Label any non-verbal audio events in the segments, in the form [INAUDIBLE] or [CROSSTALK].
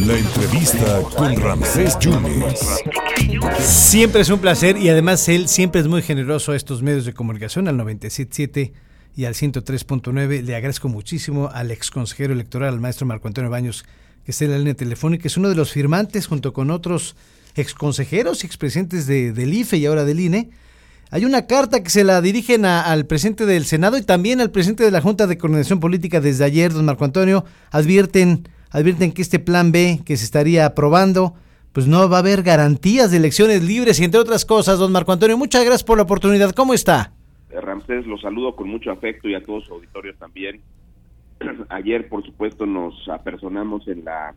La entrevista con Ramsés Yunes. Siempre es un placer y además él siempre es muy generoso a estos medios de comunicación, al 97.7 y al 103.9. Le agradezco muchísimo al ex consejero electoral, al maestro Marco Antonio Baños, que está en la línea telefónica, es uno de los firmantes junto con otros ex consejeros y expresidentes de, del IFE y ahora del INE. Hay una carta que se la dirigen al presidente del Senado y también al presidente de la Junta de Coordinación Política desde ayer, don Marco Antonio. Advierten advierten que este plan B que se estaría aprobando, pues no va a haber garantías de elecciones libres y entre otras cosas, don Marco Antonio, muchas gracias por la oportunidad. ¿Cómo está? Ramsés, los saludo con mucho afecto y a todos los auditorios también. [CLEARS THROAT] Ayer, por supuesto, nos apersonamos en la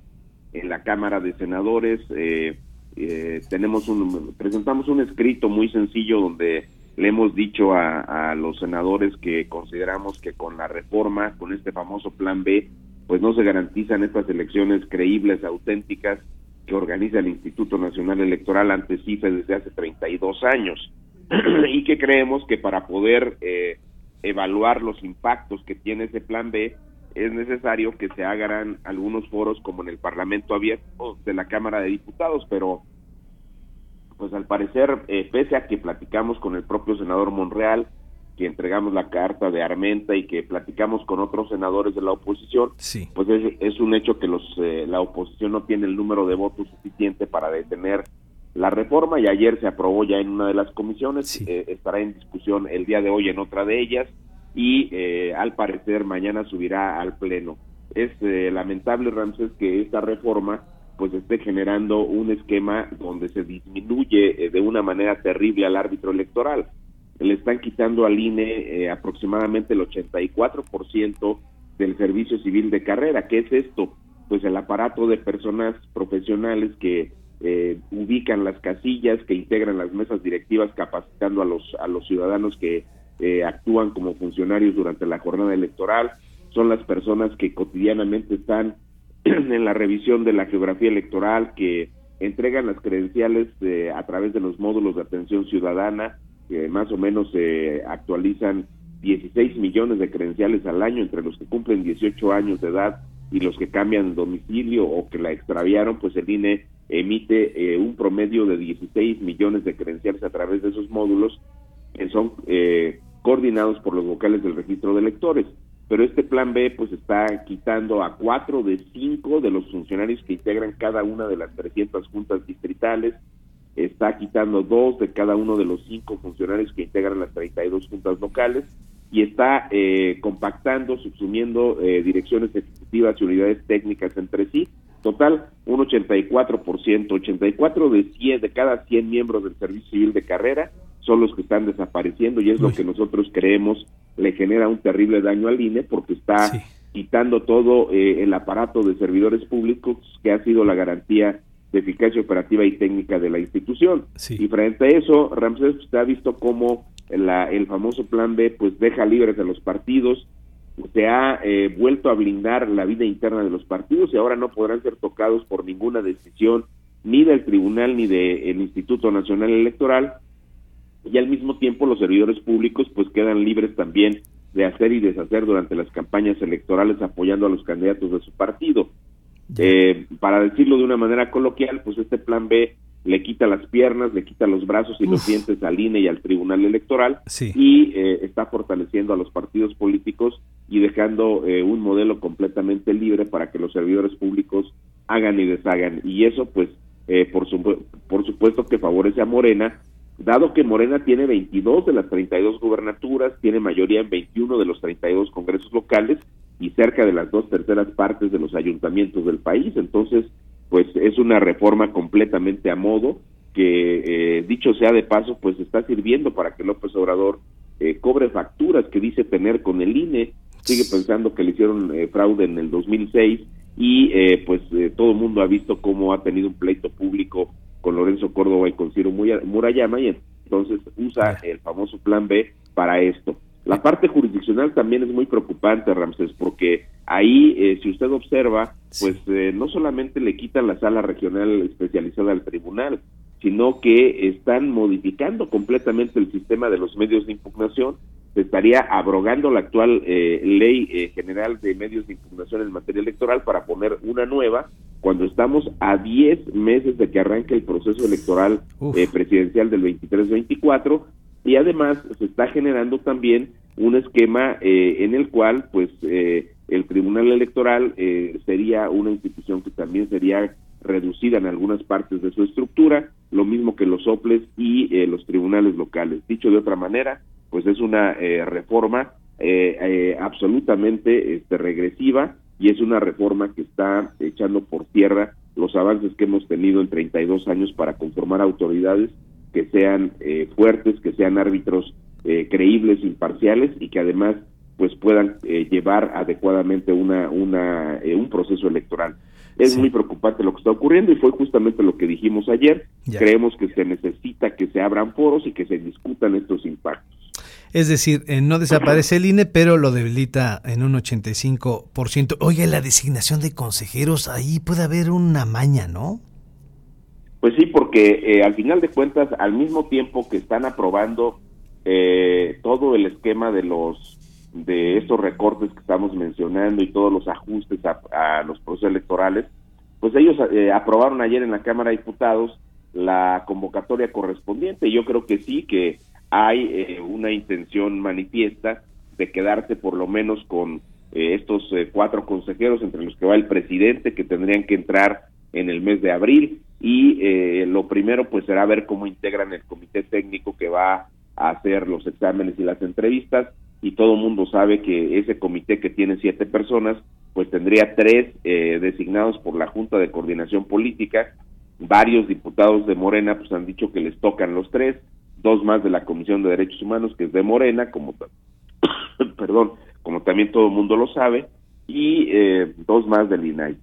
en la Cámara de Senadores. Eh, eh, tenemos un presentamos un escrito muy sencillo donde le hemos dicho a, los senadores que consideramos que con la reforma, con este famoso plan B, pues no se garantizan estas elecciones creíbles, auténticas, que organiza el Instituto Nacional Electoral ante CIFE desde hace 32 años. [CLEARS THROAT] Y que creemos que para poder eh, evaluar los impactos que tiene ese plan B es necesario que se hagan algunos foros como en el Parlamento abierto de la Cámara de Diputados, pero pues al parecer, eh, pese a que platicamos con el propio senador Monreal, que entregamos la carta de Armenta y que platicamos con otros senadores de la oposición, pues es, un hecho que los eh, la oposición no tiene el número de votos suficiente para detener la reforma y ayer se aprobó ya en una de las comisiones, eh, estará en discusión el día de hoy en otra de ellas y eh, al parecer mañana subirá al pleno. Es lamentable, Ramses, que esta reforma pues esté generando un esquema donde se disminuye de una manera terrible al árbitro electoral le están quitando al INE eh, aproximadamente el 84% del servicio civil de carrera. ¿Qué es esto? Pues el aparato de personas profesionales que eh, ubican las casillas, que integran las mesas directivas, capacitando a los a los ciudadanos que eh, actúan como funcionarios durante la jornada electoral. Son las personas que cotidianamente están [CLEARS THROAT] en la revisión de la geografía electoral, que entregan las credenciales a través de los módulos de atención ciudadana, que más o menos se actualizan 16 millones de credenciales al año entre los que cumplen 18 años de edad y los que cambian domicilio o que la extraviaron, pues el INE emite eh, un promedio de 16 millones de credenciales a través de esos módulos que son eh, coordinados por los vocales del registro de electores. Pero este plan B pues está quitando a cuatro de cinco de los funcionarios que integran cada una de las 300 juntas distritales, está quitando dos de cada uno de los cinco funcionarios que integran las 32 juntas locales y está eh, compactando, subsumiendo eh, direcciones ejecutivas y unidades técnicas entre sí. Total, un 84%, 84 de 100, de cada 100 miembros del Servicio Civil de Carrera son los que están desapareciendo y es lo que nosotros creemos le genera un terrible daño al INE porque está quitando todo eh, el aparato de servidores públicos que ha sido la garantía de eficacia operativa y técnica de la institución. Y frente a eso, Ramsés usted ha visto cómo la, el famoso plan B pues deja libres a los partidos, se ha eh, vuelto a blindar la vida interna de los partidos y ahora no podrán ser tocados por ninguna decisión ni del tribunal ni del Instituto Nacional Electoral y al mismo tiempo los servidores públicos pues quedan libres también de hacer y deshacer durante las campañas electorales apoyando a los candidatos de su partido. Eh, para decirlo de una manera coloquial, pues este plan B le quita las piernas, le quita los brazos y los dientes al INE y al Tribunal Electoral y eh, está fortaleciendo a los partidos políticos y dejando eh, un modelo completamente libre para que los servidores públicos hagan y deshagan. Y eso, pues, por, por supuesto que favorece a Morena, dado que Morena tiene 22 de las 32 gubernaturas, tiene mayoría en 21 de los 32 congresos locales y cerca de las dos terceras partes de los ayuntamientos del país. Entonces, pues es una reforma completamente a modo que, eh, dicho sea de paso, pues está sirviendo para que López Obrador eh, cobre facturas que dice tener con el INE. Sigue pensando que le hicieron eh, fraude en el 2006 y pues todo el mundo ha visto cómo ha tenido un pleito público con Lorenzo Córdoba y con Ciro Murayama y entonces usa el famoso plan B para esto. La parte jurisdiccional también es muy preocupante, Ramses, porque ahí, eh, si usted observa, pues eh, no solamente le quitan la sala regional especializada al tribunal, sino que están modificando completamente el sistema de los medios de impugnación. Se estaría abrogando la actual eh, ley eh, general de medios de impugnación en materia electoral para poner una nueva cuando estamos a 10 meses de que arranque el proceso electoral eh, presidencial del 23-24 y además se está generando también un esquema en el cual pues el Tribunal Electoral sería una institución que también sería reducida en algunas partes de su estructura, lo mismo que los soples y los tribunales locales. Dicho de otra manera, pues es una eh, reforma eh, eh, absolutamente este, regresiva y es una reforma que está echando por tierra los avances que hemos tenido en 32 años para conformar autoridades que sean fuertes, que sean árbitros creíbles, imparciales y que además pues puedan llevar adecuadamente una, una un proceso electoral. Es muy preocupante lo que está ocurriendo y fue justamente lo que dijimos ayer. Creemos que se necesita que se abran foros y que se discutan estos impactos. Es decir, eh, no desaparece el INE, pero lo debilita en un 85%. Oye, la designación de consejeros, ahí puede haber una maña, ¿no? Pues sí, porque eh, al final de cuentas, al mismo tiempo que están aprobando eh, todo el esquema de los de estos recortes que estamos mencionando y todos los ajustes a, los procesos electorales, pues ellos aprobaron ayer en la Cámara de Diputados la convocatoria correspondiente. Yo creo que sí, que hay eh, una intención manifiesta de quedarse por lo menos con eh, estos eh, cuatro consejeros, entre los que va el presidente, que tendrían que entrar en el mes de abril. Y lo primero, pues, será ver cómo integran el comité técnico que va a hacer los exámenes y las entrevistas. Y todo el mundo sabe que ese comité que tiene siete personas, pues tendría tres designados por la Junta de Coordinación Política. Varios diputados de Morena, pues, han dicho que les tocan los tres dos más de la Comisión de Derechos Humanos, que es de Morena, como, [COUGHS] perdón, como también todo el mundo lo sabe, y eh, dos más del INAI.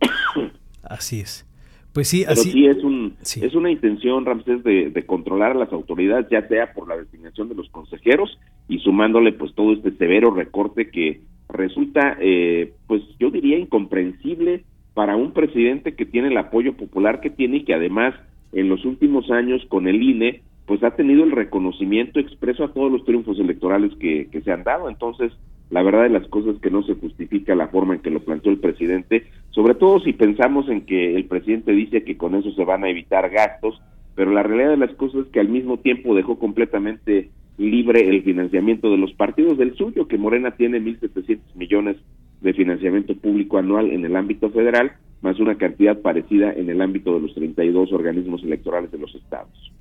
[COUGHS] así es. Pues sí, así sí es un es una intención Ramsés de, de, controlar a las autoridades, ya sea por la designación de los consejeros y sumándole pues todo este severo recorte que resulta eh, pues yo diría incomprensible para un presidente que tiene el apoyo popular que tiene y que además en los últimos años con el INE pues ha tenido el reconocimiento expreso a todos los triunfos electorales que, se han dado. Entonces, la verdad de las cosas que no se justifica la forma en que lo planteó el presidente, sobre todo si pensamos en que el presidente dice que con eso se van a evitar gastos, pero la realidad de las cosas es que al mismo tiempo dejó completamente libre el financiamiento de los partidos del suyo, que Morena tiene 1.700 millones de financiamiento público anual en el ámbito federal, más una cantidad parecida en el ámbito de los 32 organismos electorales de los estados.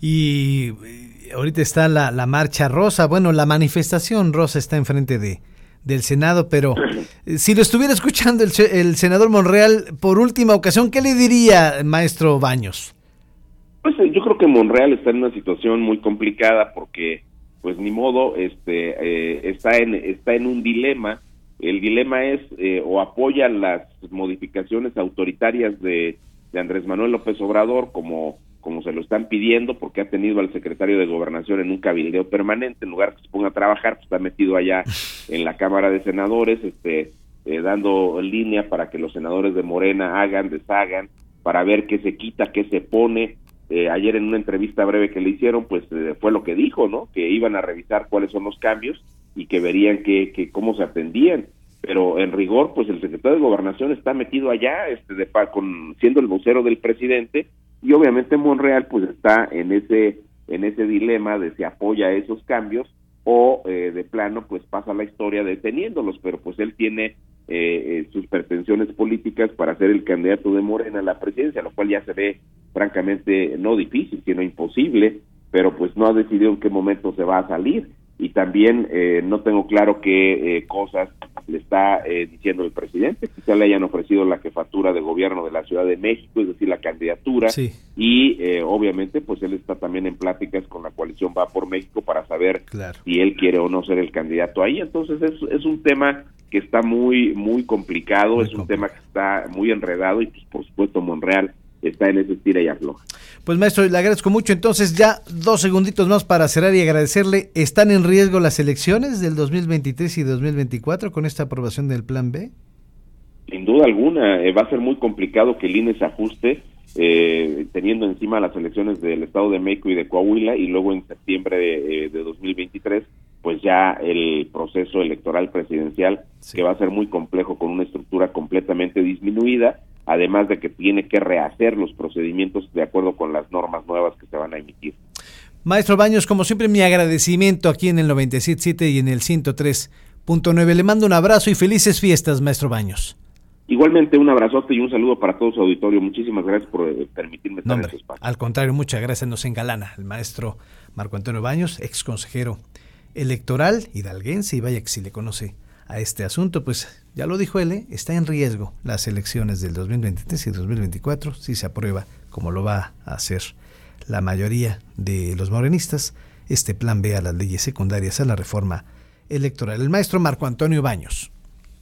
Y eh, ahorita está la, la, marcha rosa, bueno, la manifestación rosa está enfrente de, del Senado, pero eh, si lo estuviera escuchando el, el senador Monreal por última ocasión, ¿qué le diría, maestro Baños? Pues eh, yo creo que Monreal está en una situación muy complicada porque, pues ni modo, este, está en está en un dilema. El dilema es o apoya las modificaciones autoritarias de, de Andrés Manuel López Obrador como como se lo están pidiendo, porque ha tenido al secretario de Gobernación en un cabildeo permanente, en lugar que se ponga a trabajar, pues está metido allá [LAUGHS] en la Cámara de Senadores, este, eh, dando línea para que los senadores de Morena hagan, deshagan, para ver qué se quita, qué se pone. Eh, ayer en una entrevista breve que le hicieron, pues eh, fue lo que dijo, ¿no? Que iban a revisar cuáles son los cambios y que verían que, que cómo se atendían pero en rigor pues el secretario de gobernación está metido allá este de con siendo el vocero del presidente y obviamente Monreal pues está en ese en ese dilema de si apoya esos cambios o eh, de plano pues pasa la historia deteniéndolos. Pero pues él tiene eh, eh, sus pretensiones políticas para ser el candidato de Morena a la presidencia lo cual ya se ve francamente no difícil sino imposible. Pero pues no ha decidido en qué momento se va a salir. Y también no tengo claro qué cosas le está eh, diciendo el presidente. Quizá le hayan ofrecido la jefatura de gobierno de la Ciudad de México, es decir, la candidatura. Y eh, obviamente, pues él está también en pláticas con la coalición Va por México para saber si él quiere o no ser el candidato ahí. Entonces es, es un tema que está muy, muy complicado, es un tema que está muy enredado y pues por supuesto Monreal está en ese tira y afloja. Pues maestro, le agradezco mucho. Entonces ya dos segunditos más para cerrar y agradecerle. ¿Están en riesgo las elecciones del 2023 y 2024 con esta aprobación del Plan B? Sin duda alguna, eh, va a ser muy complicado que el INE se ajuste eh, teniendo encima las elecciones del Estado de México y de Coahuila y luego en septiembre de, de 2023 pues ya el proceso electoral presidencial que va a ser muy complejo con una estructura completamente disminuida, además de que tiene que rehacer los procedimientos de acuerdo con las normas nuevas que se van a emitir. Maestro Baños, como siempre mi agradecimiento aquí en el 97.7 y en el 103.9. Le mando un abrazo y felices fiestas, Maestro Baños. Igualmente un abrazote y un saludo para todo su auditorio. Muchísimas gracias por eh, permitirme estar en espacio. Al contrario, muchas gracias. Nos engalana el maestro Marco Antonio Baños, ex consejero electoral hidalguense, y vaya que si le conoce a este asunto, pues ya lo dijo él, está en riesgo las elecciones del 2023 y 2024 si se aprueba, como lo va a hacer la mayoría de los morenistas, este plan B a las leyes secundarias a la reforma electoral. El maestro Marco Antonio Baños.